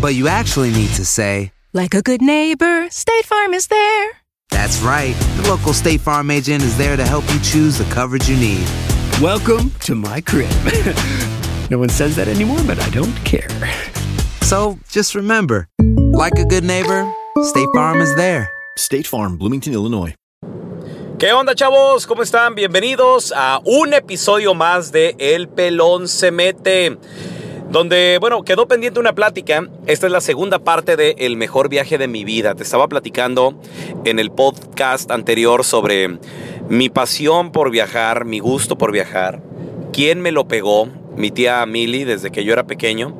But you actually need to say, Like a good neighbor, State Farm is there. That's right. The local State Farm agent is there to help you choose the coverage you need. Welcome to my crib. no one says that anymore, but I don't care. So just remember, like a good neighbor, State Farm is there. State Farm, Bloomington, Illinois. ¿Qué onda chavos? ¿Cómo están? Bienvenidos a un episodio más de El Pelón se mete. Donde, bueno, quedó pendiente una plática. Esta es la segunda parte de El mejor viaje de mi vida. Te estaba platicando en el podcast anterior sobre mi pasión por viajar, mi gusto por viajar. ¿Quién me lo pegó? Mi tía Milly desde que yo era pequeño.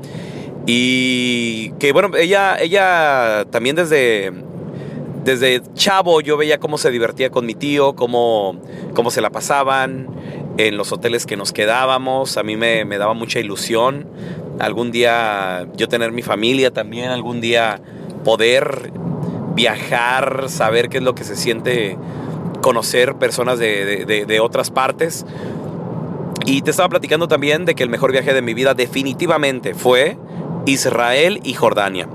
Y que bueno, ella, ella también desde, desde chavo yo veía cómo se divertía con mi tío, cómo, cómo se la pasaban en los hoteles que nos quedábamos. A mí me, me daba mucha ilusión algún día yo tener mi familia también, algún día poder viajar, saber qué es lo que se siente conocer personas de, de, de, otras partes. Y te estaba platicando también de que el mejor viaje de mi vida definitivamente fue Israel y Jordania.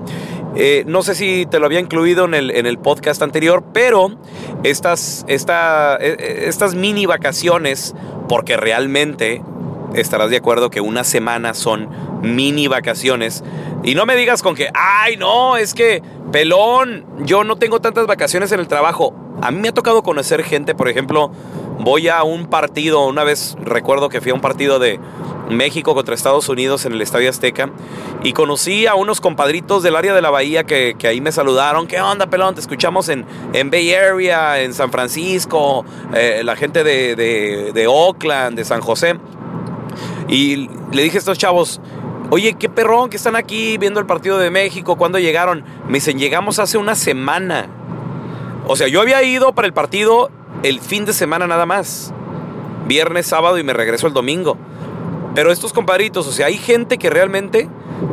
Eh, no sé si te lo había incluido en el, en el podcast anterior, pero estas, esta, estas mini vacaciones, porque realmente estarás de acuerdo que una semana son mini vacaciones. Y no me digas con que, ay, no, es que, pelón, yo no tengo tantas vacaciones en el trabajo. A mí me ha tocado conocer gente, por ejemplo, voy a un partido, una vez recuerdo que fui a un partido de México contra Estados Unidos en el Estadio Azteca y conocí a unos compadritos del área de la bahía que, ahí me saludaron. ¿Qué onda, pelón? Te escuchamos en, en Bay Area, en San Francisco, eh, la gente de, de, de Oakland, de San José. Y le dije a estos chavos, oye, qué perrón que están aquí viendo el partido de México, ¿cuándo llegaron? Me dicen, llegamos hace una semana. O sea, yo había ido para el partido el fin de semana nada más. Viernes, sábado y me regreso el domingo. Pero estos compadritos, o sea, hay gente que realmente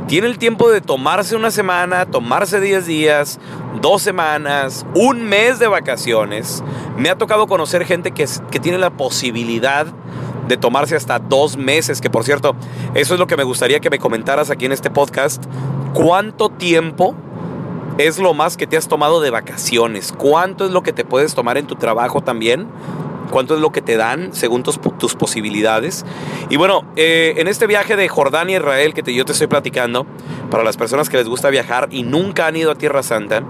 tiene el tiempo de tomarse una semana, tomarse 10 días, dos semanas, un mes de vacaciones. Me ha tocado conocer gente que, que tiene la posibilidad de tomarse hasta dos meses, que por cierto, eso es lo que me gustaría que me comentaras aquí en este podcast. ¿Cuánto tiempo es lo más que te has tomado de vacaciones? ¿Cuánto es lo que te puedes tomar en tu trabajo también? ¿Cuánto es lo que te dan según tus, posibilidades? Y bueno, eh, en este viaje de Jordania a Israel que te, yo te estoy platicando, para las personas que les gusta viajar y nunca han ido a Tierra Santa,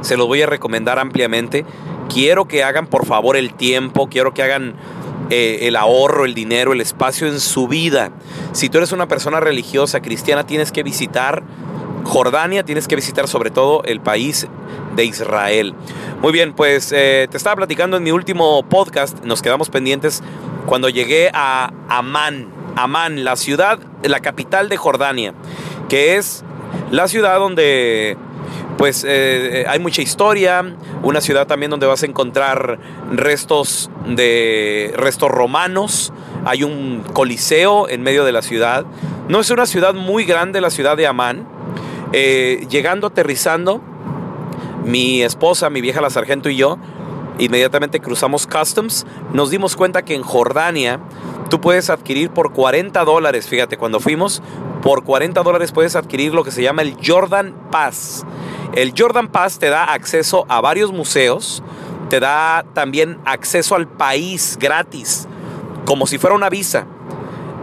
se los voy a recomendar ampliamente. Quiero que hagan por favor el tiempo, quiero que hagan eh, el ahorro, el dinero, el espacio en su vida. Si tú eres una persona religiosa, cristiana, tienes que visitar Jordania, tienes que visitar sobre todo el país de Israel. Muy bien, pues eh, te estaba platicando en mi último podcast, nos quedamos pendientes cuando llegué a Amán, Amán, la ciudad, la capital de Jordania, que es la ciudad donde pues eh, hay mucha historia, una ciudad también donde vas a encontrar restos de restos romanos, hay un coliseo en medio de la ciudad. No es una ciudad muy grande la ciudad de Amán. Eh, llegando, aterrizando, Mi esposa, mi vieja la sargento y yo, inmediatamente cruzamos Customs, nos dimos cuenta que en Jordania tú puedes adquirir por 40 dólares, fíjate, cuando fuimos, por 40 dólares puedes adquirir lo que se llama el Jordan Pass. El Jordan Pass te da acceso a varios museos, te da también acceso al país gratis, como si fuera una visa.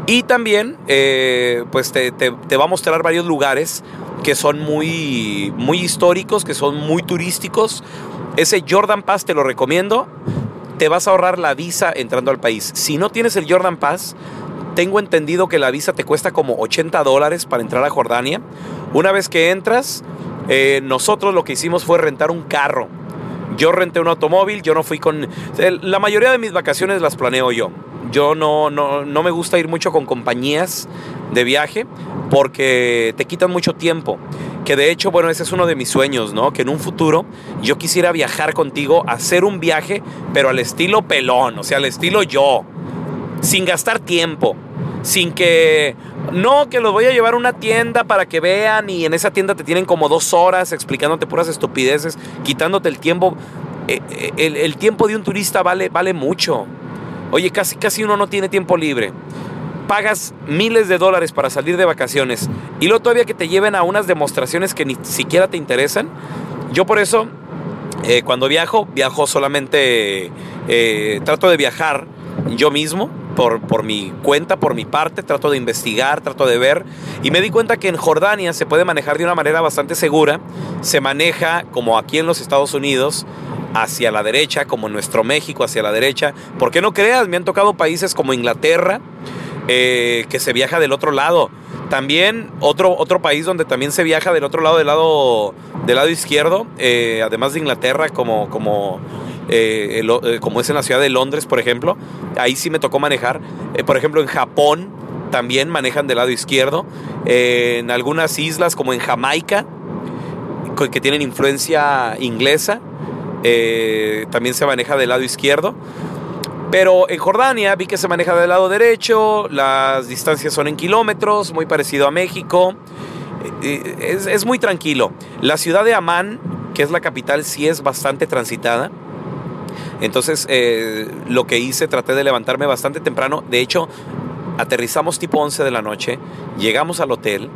Y también, eh, pues te, va a mostrar varios lugares que son muy, muy históricos, que son muy turísticos. Ese Jordan Pass te lo recomiendo. Te vas a ahorrar la visa entrando al país. Si no tienes el Jordan Pass, tengo entendido que la visa te cuesta como 80 dólares para entrar a Jordania. Una vez que entras, eh, nosotros lo que hicimos fue rentar un carro. Yo renté un automóvil, yo no fui con... La mayoría de mis vacaciones las planeo yo. Yo no, no, me gusta ir mucho con compañías de viaje porque te quitan mucho tiempo. Que de hecho, bueno, ese es uno de mis sueños, ¿no? Que en un futuro yo quisiera viajar contigo, hacer un viaje, pero al estilo pelón, o sea, al estilo yo, sin gastar tiempo, sin que, no, que los voy a llevar a una tienda para que vean y en esa tienda te tienen como dos horas explicándote puras estupideces, quitándote el tiempo. Eh, eh, el, el tiempo de un turista vale, vale mucho. Oye, casi, casi uno no tiene tiempo libre. Pagas miles de dólares para salir de vacaciones y luego todavía que te lleven a unas demostraciones que ni siquiera te interesan. Yo por eso, eh, cuando viajo, viajo solamente, eh, trato de viajar yo mismo, por, por, mi cuenta, por mi parte, trato de investigar, trato de ver. Y me di cuenta que en Jordania se puede manejar de una manera bastante segura. Se maneja como aquí en los Estados Unidos, hacia la derecha, como nuestro México hacia la derecha. porque no creas? Me han tocado países como Inglaterra, eh, que se viaja del otro lado. También otro, otro país donde también se viaja del otro lado, del lado, del lado izquierdo, eh, además de Inglaterra, como, como, eh, como es en la ciudad de Londres, por ejemplo. Ahí sí me tocó manejar. por ejemplo, en Japón también manejan del lado izquierdo. en algunas islas, como en Jamaica, que tienen influencia inglesa, eh, también se maneja del lado izquierdo. Pero en Jordania vi que se maneja del lado derecho, las distancias son en kilómetros, muy parecido a México. Eh, eh, es, muy tranquilo. La ciudad de Amán, que es la capital, sí es bastante transitada. Entonces, lo que hice, traté de levantarme bastante temprano. De hecho, aterrizamos tipo 11 de la noche, llegamos al hotel,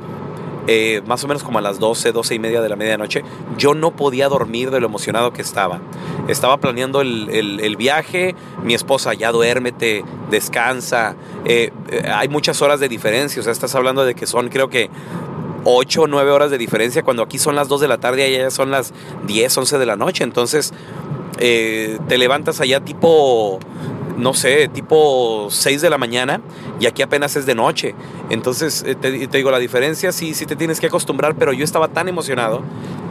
eh, más o menos como a las 12, 12 y media de la medianoche, yo no podía dormir de lo emocionado que estaba. Estaba planeando el, viaje, mi esposa, ya duérmete, descansa. Eh, eh, hay muchas horas de diferencia, o sea, estás hablando de que son creo que 8 o 9 horas de diferencia, cuando aquí son las 2 de la tarde y allá son las 10, 11 de la noche. Entonces, te levantas allá tipo no sé, tipo 6 de la mañana y aquí apenas es de noche. Entonces, eh, te, digo, la diferencia sí, sí te tienes que acostumbrar, pero yo estaba tan emocionado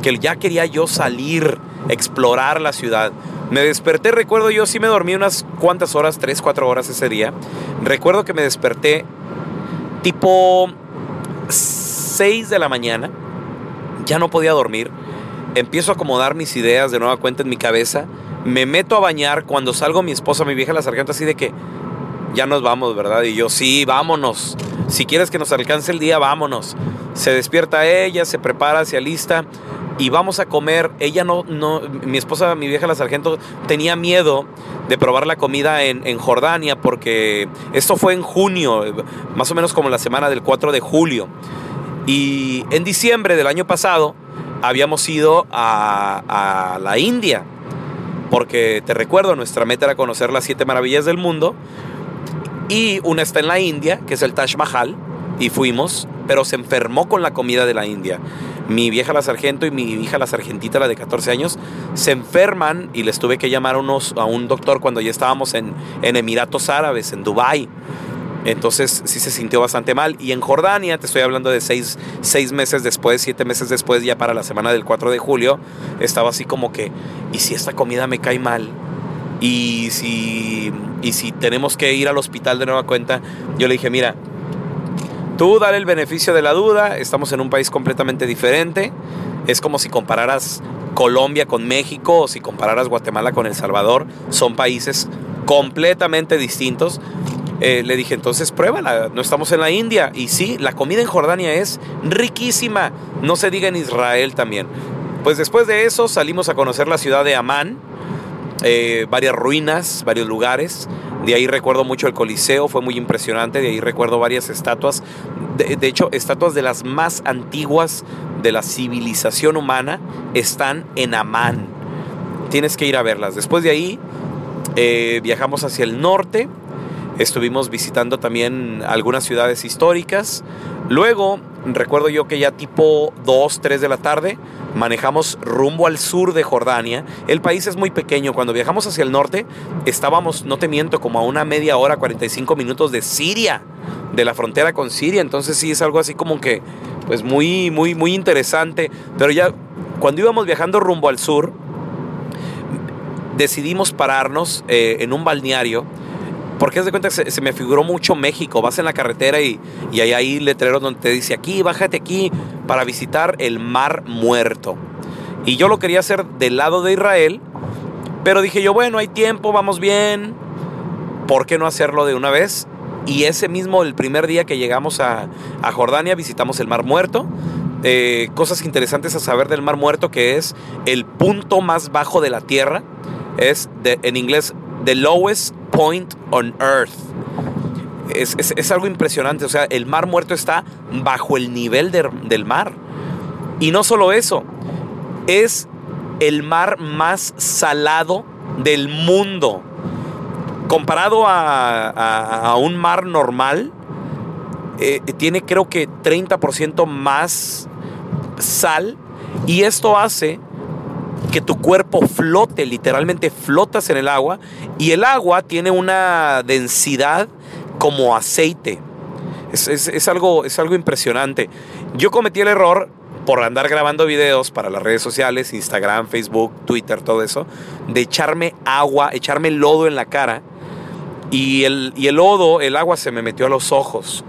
que ya quería yo salir, explorar la ciudad. Me desperté, recuerdo yo sí me dormí unas cuantas horas, 3, 4 horas ese día. Recuerdo que me desperté tipo 6 de la mañana, ya no podía dormir. Empiezo a acomodar mis ideas de nueva cuenta en mi cabeza me meto a bañar, cuando salgo mi esposa, mi vieja la sargento, así de que ya nos vamos, ¿verdad? Y yo, sí, vámonos. Si quieres que nos alcance el día, vámonos. Se despierta ella, se prepara, se alista y vamos a comer. Ella no, no, mi esposa, mi vieja la sargento, tenía miedo de probar la comida en, en, Jordania porque esto fue en junio, más o menos como la semana del 4 de julio. Y en diciembre del año pasado habíamos ido a, la India porque te recuerdo, nuestra meta era conocer las siete maravillas del mundo. Y una está en la India, que es el Taj Mahal, y fuimos, pero se enfermó con la comida de la India. Mi vieja la sargento y mi hija la sargentita, la de 14 años, se enferman y les tuve que llamar a un doctor cuando ya estábamos en, en Emiratos Árabes, en Dubái. Entonces sí se sintió bastante mal. Y en Jordania, te estoy hablando de seis, meses después, siete meses después, ya para la semana del 4 de julio, estaba así como que, ¿y si esta comida me cae mal? Y si, y si tenemos que ir al hospital de nueva cuenta, yo le dije, mira, tú dale el beneficio de la duda, estamos en un país completamente diferente, es como si compararas Colombia con México o si compararas Guatemala con El Salvador, son países completamente distintos. Eh, le dije, entonces pruébala, no estamos en la India. Y sí, la comida en Jordania es riquísima. No se diga en Israel también. Pues después de eso salimos a conocer la ciudad de Amán, eh, varias ruinas, varios lugares. De ahí recuerdo mucho el Coliseo, fue muy impresionante. De ahí recuerdo varias estatuas. De, hecho, estatuas de las más antiguas de la civilización humana están en Amán. Tienes que ir a verlas. Después de ahí eh, viajamos hacia el norte. Estuvimos visitando también algunas ciudades históricas. Luego, recuerdo yo que ya tipo 2, 3 de la tarde, manejamos rumbo al sur de Jordania. El país es muy pequeño. Cuando viajamos hacia el norte, estábamos, no te miento, como a una media hora, 45 minutos de Siria, de la frontera con Siria. Entonces sí es algo así como que, pues muy, muy, muy interesante. Pero ya cuando íbamos viajando rumbo al sur, decidimos pararnos eh, en un balneario porque de cuenta que se, se, me figuró mucho México. Vas en la carretera y, y hay ahí letreros donde te dice aquí, bájate aquí para visitar el Mar Muerto. Y yo lo quería hacer del lado de Israel, pero dije yo, bueno, hay tiempo, vamos bien. ¿Por qué no hacerlo de una vez? Y ese mismo, el primer día que llegamos a, a Jordania, visitamos el Mar Muerto. Eh, cosas interesantes a saber del Mar Muerto, que es el punto más bajo de la Tierra. Es de, en inglés the lowest point on earth. Es, es, es, algo impresionante, o sea, el mar muerto está bajo el nivel de, del mar. Y no solo eso, es el mar más salado del mundo. Comparado a, a, un mar normal, eh, tiene creo que 30% más sal. Y esto hace que tu cuerpo flote, literalmente flotas en el agua y el agua tiene una densidad como aceite. Es, es, algo, es algo impresionante. Yo cometí el error por andar grabando videos para las redes sociales, Instagram, Facebook, Twitter, todo eso, de echarme agua, echarme lodo en la cara y el, y el lodo, el agua se me metió a los ojos.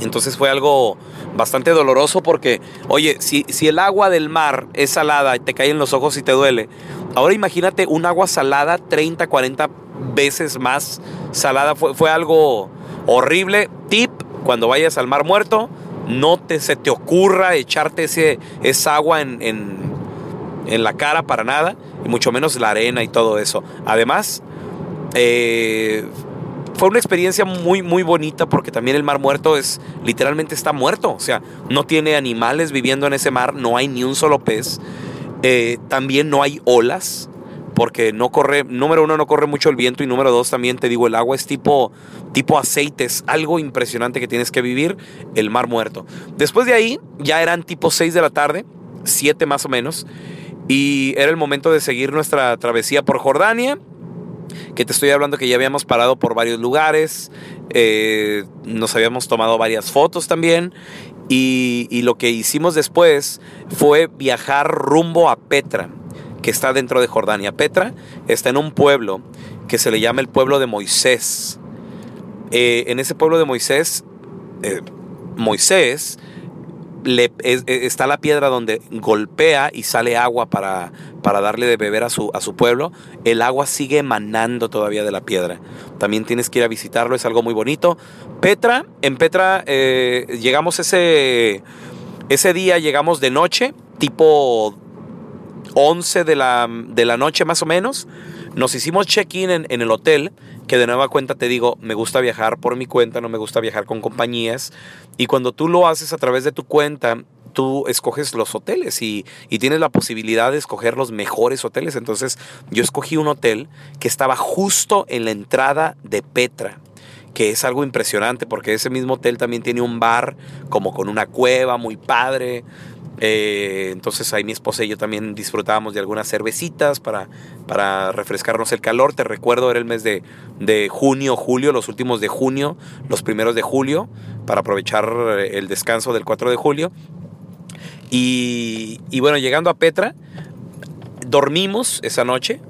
Entonces fue algo bastante doloroso porque, oye, si, si, el agua del mar es salada y te cae en los ojos y te duele, ahora imagínate un agua salada 30, 40 veces más salada. Fue, fue algo horrible. Tip, cuando vayas al mar muerto, no te, se te ocurra echarte ese, esa agua en, en, en la cara para nada, y mucho menos la arena y todo eso. Además, eh, fue una experiencia muy, muy bonita porque también el mar muerto es, literalmente está muerto. O sea, no tiene animales viviendo en ese mar, no hay ni un solo pez. Eh, también no hay olas porque no corre, número uno, no corre mucho el viento y número dos, también te digo, el agua es tipo, tipo aceites, algo impresionante que tienes que vivir, el mar muerto. Después de ahí, ya eran tipo 6 de la tarde, 7 más o menos, y era el momento de seguir nuestra travesía por Jordania que te estoy hablando que ya habíamos parado por varios lugares, eh, nos habíamos tomado varias fotos también y, lo que hicimos después fue viajar rumbo a Petra, que está dentro de Jordania. Petra está en un pueblo que se le llama el pueblo de Moisés. Eh, en ese pueblo de Moisés, eh, Moisés es, está la piedra donde golpea y sale agua para, para darle de beber a su, a su pueblo. El agua sigue emanando todavía de la piedra. También tienes que ir a visitarlo, es algo muy bonito. Petra, en Petra eh, llegamos ese, ese día, llegamos de noche, tipo 11 de la, de la noche más o menos. Nos hicimos check-in en el hotel que de nueva cuenta te digo, me gusta viajar por mi cuenta, no me gusta viajar con compañías. Y cuando tú lo haces a través de tu cuenta, tú escoges los hoteles y, y, tienes la posibilidad de escoger los mejores hoteles. Entonces yo escogí un hotel que estaba justo en la entrada de Petra que es algo impresionante porque ese mismo hotel también tiene un bar como con una cueva muy padre. Eh, entonces ahí mi esposa y yo también disfrutábamos de algunas cervecitas para, para refrescarnos el calor. Te recuerdo, era el mes de, de, junio, julio, los últimos de junio, los primeros de julio, para aprovechar el descanso del 4 de julio. Y, y bueno, llegando a Petra, dormimos esa noche.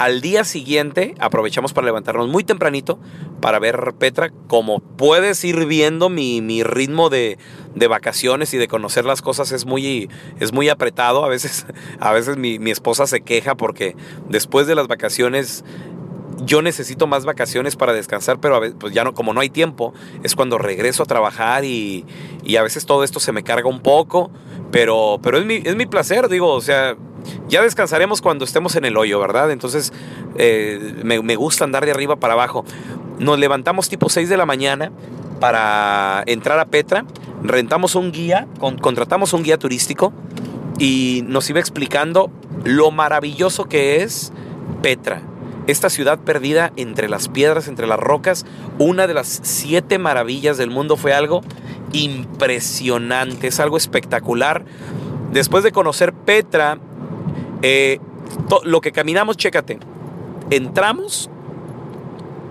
Al día siguiente aprovechamos para levantarnos muy tempranito para ver Petra. Como puedes ir viendo, mi, mi ritmo de, de, vacaciones y de conocer las cosas es muy, es muy apretado. A veces, a veces mi, mi esposa se queja porque después de las vacaciones yo necesito más vacaciones para descansar, pero pues ya no, como no hay tiempo, es cuando regreso a trabajar y, a veces todo esto se me carga un poco, pero, pero es, mi, es mi placer, digo, o sea, ya descansaremos cuando estemos en el hoyo, ¿verdad? Entonces eh, me, gusta andar de arriba para abajo. Nos levantamos tipo 6 de la mañana para entrar a Petra, rentamos un guía, con, contratamos un guía turístico y nos iba explicando lo maravilloso que es Petra. Esta ciudad perdida entre las piedras, entre las rocas, una de las siete maravillas del mundo fue algo impresionante, es algo espectacular. Después de conocer Petra, eh, lo que caminamos, chécate, entramos,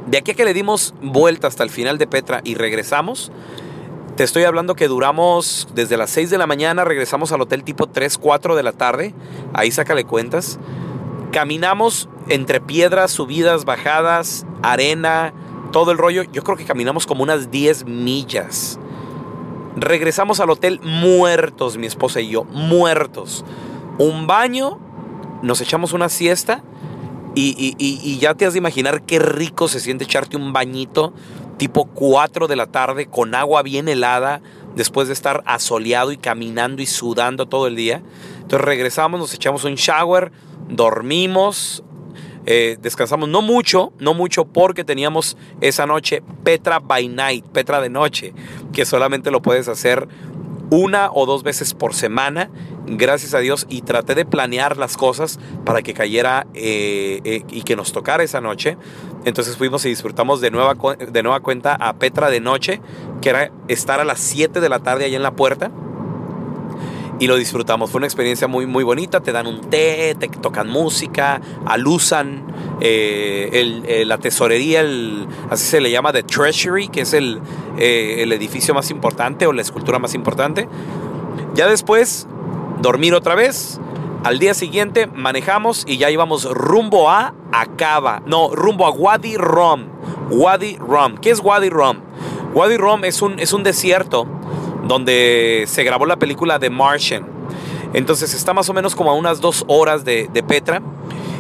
de aquí a que le dimos vuelta hasta el final de Petra y regresamos, te estoy hablando que duramos desde las 6 de la mañana, regresamos al hotel tipo 3, 4 de la tarde, ahí sácale cuentas. Caminamos entre piedras, subidas, bajadas, arena, todo el rollo. Yo creo que caminamos como unas 10 millas. Regresamos al hotel muertos, mi esposa y yo, muertos. Un baño, nos echamos una siesta y, y, ya te has de imaginar qué rico se siente echarte un bañito tipo 4 de la tarde con agua bien helada después de estar asoleado y caminando y sudando todo el día. Entonces regresamos, nos echamos un shower, dormimos, eh, descansamos no mucho, no mucho porque teníamos esa noche Petra by night, Petra de noche, que solamente lo puedes hacer una o dos veces por semana, gracias a Dios, y traté de planear las cosas para que cayera eh, eh, y que nos tocara esa noche. Entonces fuimos y disfrutamos de nueva, de nueva cuenta a Petra de noche, que era estar a las 7 de la tarde ahí en la puerta y lo disfrutamos. Fue una experiencia muy, muy bonita. Te dan un té, te tocan música, alusan eh, eh, la tesorería, el, así se le llama, The Treasury, que es el, eh, el edificio más importante o la escultura más importante. Ya después, dormir otra vez. Al día siguiente manejamos y ya íbamos rumbo a Acaba. No, rumbo a Wadi Rum. Wadi Rum. ¿Qué es Wadi Rum? Wadi Rum es un, es un desierto donde se grabó la película The Martian. Entonces está más o menos como a unas dos horas de, Petra.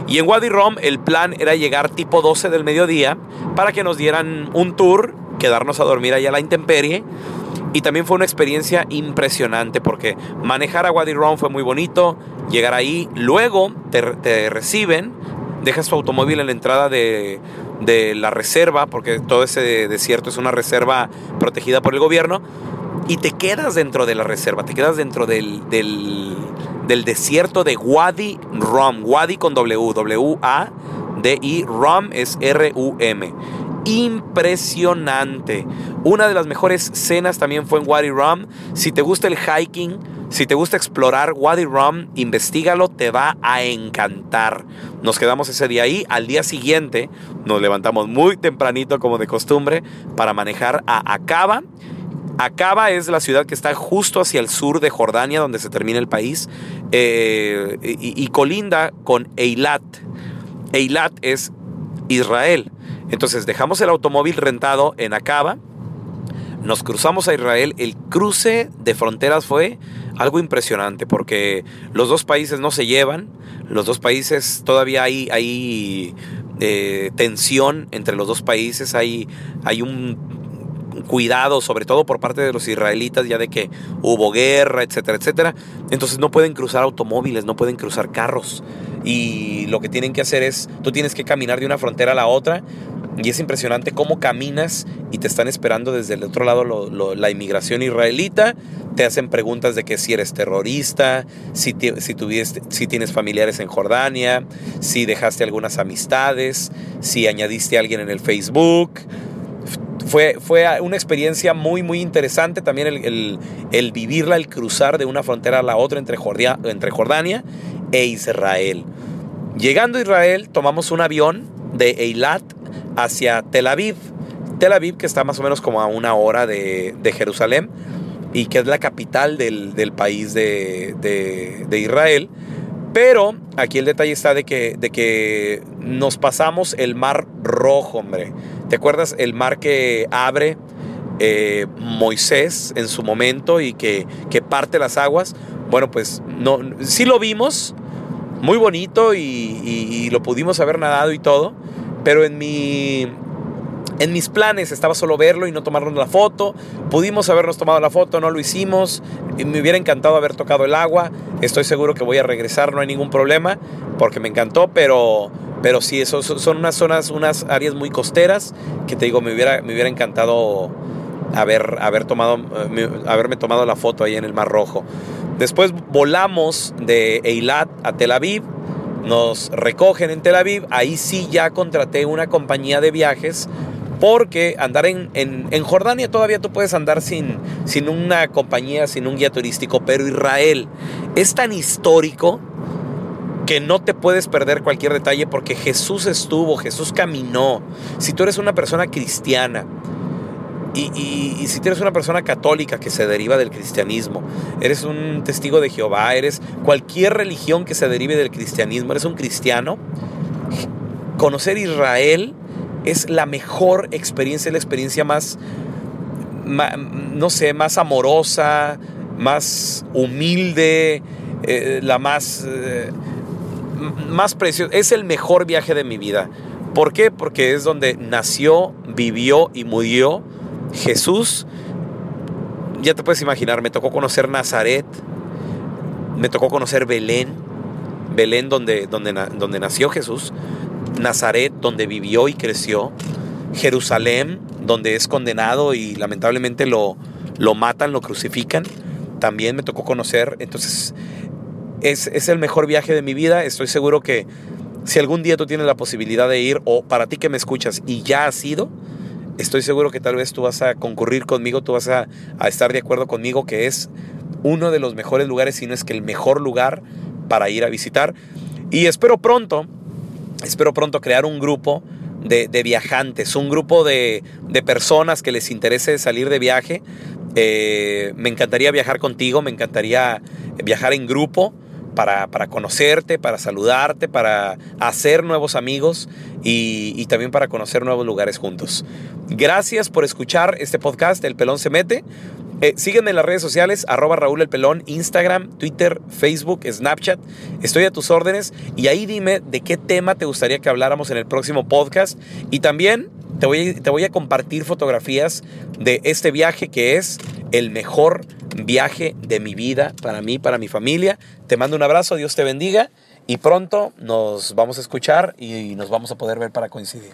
Y en Wadi Rum el plan era llegar tipo 12 del mediodía para que nos dieran un tour, quedarnos a dormir allá a la intemperie. Y también fue una experiencia impresionante porque manejar a Wadi Rum fue muy bonito, llegar ahí, luego te, reciben, dejas tu automóvil en la entrada de, de la reserva, porque todo ese desierto es una reserva protegida por el gobierno y te quedas dentro de la reserva, te quedas dentro del, del, desierto de Wadi Rum, Wadi con W, W-A-D-I, Rum es R-U-M. Impresionante. Una de las mejores cenas también fue en Wadi Rum. Si te gusta el hiking, si te gusta explorar Wadi Rum, investigalo, te va a encantar. Nos quedamos ese día ahí. Al día siguiente nos levantamos muy tempranito como de costumbre para manejar a Acaba Acaba es la ciudad que está justo hacia el sur de Jordania, donde se termina el país, eh, y, colinda con Eilat. Eilat es Israel. Entonces dejamos el automóvil rentado en Acaba, nos cruzamos a Israel. El cruce de fronteras fue algo impresionante porque los dos países no se llevan, los dos países todavía hay, eh, tensión entre los dos países, hay, hay un cuidado, sobre todo por parte de los israelitas, ya de que hubo guerra, etcétera, etcétera. Entonces no pueden cruzar automóviles, no pueden cruzar carros. Y lo que tienen que hacer es, tú tienes que caminar de una frontera a la otra. Y es impresionante cómo caminas y te están esperando desde el otro lado la inmigración israelita. Te hacen preguntas de que si eres terrorista, si, si, si tienes familiares en Jordania, si dejaste algunas amistades, si añadiste a alguien en el Facebook fue, fue una experiencia muy, muy interesante también el, vivirla, el cruzar de una frontera a la otra entre, entre Jordania e Israel. Llegando a Israel, tomamos un avión de Eilat hacia Tel Aviv. Tel Aviv, que está más o menos como a una hora de, Jerusalén y que es la capital del, país de, de, Israel. Pero aquí el detalle está de que, de que nos pasamos el mar rojo, hombre. ¿Te acuerdas el mar que abre eh, Moisés en su momento y que, parte las aguas? Bueno, pues no, sí lo vimos, muy bonito y, lo pudimos haber nadado y todo, pero en mi en mis planes estaba solo verlo y no tomarnos la foto. Pudimos habernos tomado la foto, no lo hicimos. Y me hubiera encantado haber tocado el agua. Estoy seguro que voy a regresar, no hay ningún problema, porque me encantó, pero, pero sí, eso, son unas zonas, unas áreas muy costeras que te digo, me hubiera, me hubiera encantado haber, haber tomado, haberme tomado la foto ahí en el Mar Rojo. Después volamos de Eilat a Tel Aviv nos recogen en Tel Aviv, ahí sí ya contraté una compañía de viajes porque andar en, en, Jordania todavía tú puedes andar sin, sin una compañía, sin un guía turístico, pero Israel es tan histórico que no te puedes perder cualquier detalle porque Jesús estuvo, Jesús caminó. Si tú eres una persona cristiana, y, si tienes una persona católica que se deriva del cristianismo, eres un testigo de Jehová, eres cualquier religión que se derive del cristianismo, eres un cristiano, conocer Israel es la mejor experiencia, la experiencia más, no sé, más amorosa, más humilde, eh, la más, eh, más preciosa. Es el mejor viaje de mi vida. ¿Por qué? Porque es donde nació, vivió y murió Jesús, ya te puedes imaginar, me tocó conocer Nazaret, me tocó conocer Belén, Belén donde, donde, donde nació Jesús, Nazaret donde vivió y creció, Jerusalén donde es condenado y lamentablemente lo, lo matan, lo crucifican, también me tocó conocer, entonces es, es el mejor viaje de mi vida, estoy seguro que si algún día tú tienes la posibilidad de ir o para ti que me escuchas y ya has ido, estoy seguro que tal vez tú vas a concurrir conmigo, tú vas a, estar de acuerdo conmigo que es uno de los mejores lugares, si no es que el mejor lugar para ir a visitar. Y espero pronto, espero pronto crear un grupo de, viajantes, un grupo de, personas que les interese salir de viaje. Eh, me encantaría viajar contigo, me encantaría viajar en grupo para, conocerte, para saludarte, para hacer nuevos amigos y, también para conocer nuevos lugares juntos. Gracias por escuchar este podcast, El Pelón se mete. Eh, sígueme en las redes sociales, arroba Raúl El Pelón, Instagram, Twitter, Facebook, Snapchat. Estoy a tus órdenes y ahí dime de qué tema te gustaría que habláramos en el próximo podcast. Y también te voy, te voy a compartir fotografías de este viaje que es el mejor viaje de mi vida, para mí, para mi familia. Te mando un abrazo, Dios te bendiga y pronto nos vamos a escuchar y nos vamos a poder ver para coincidir.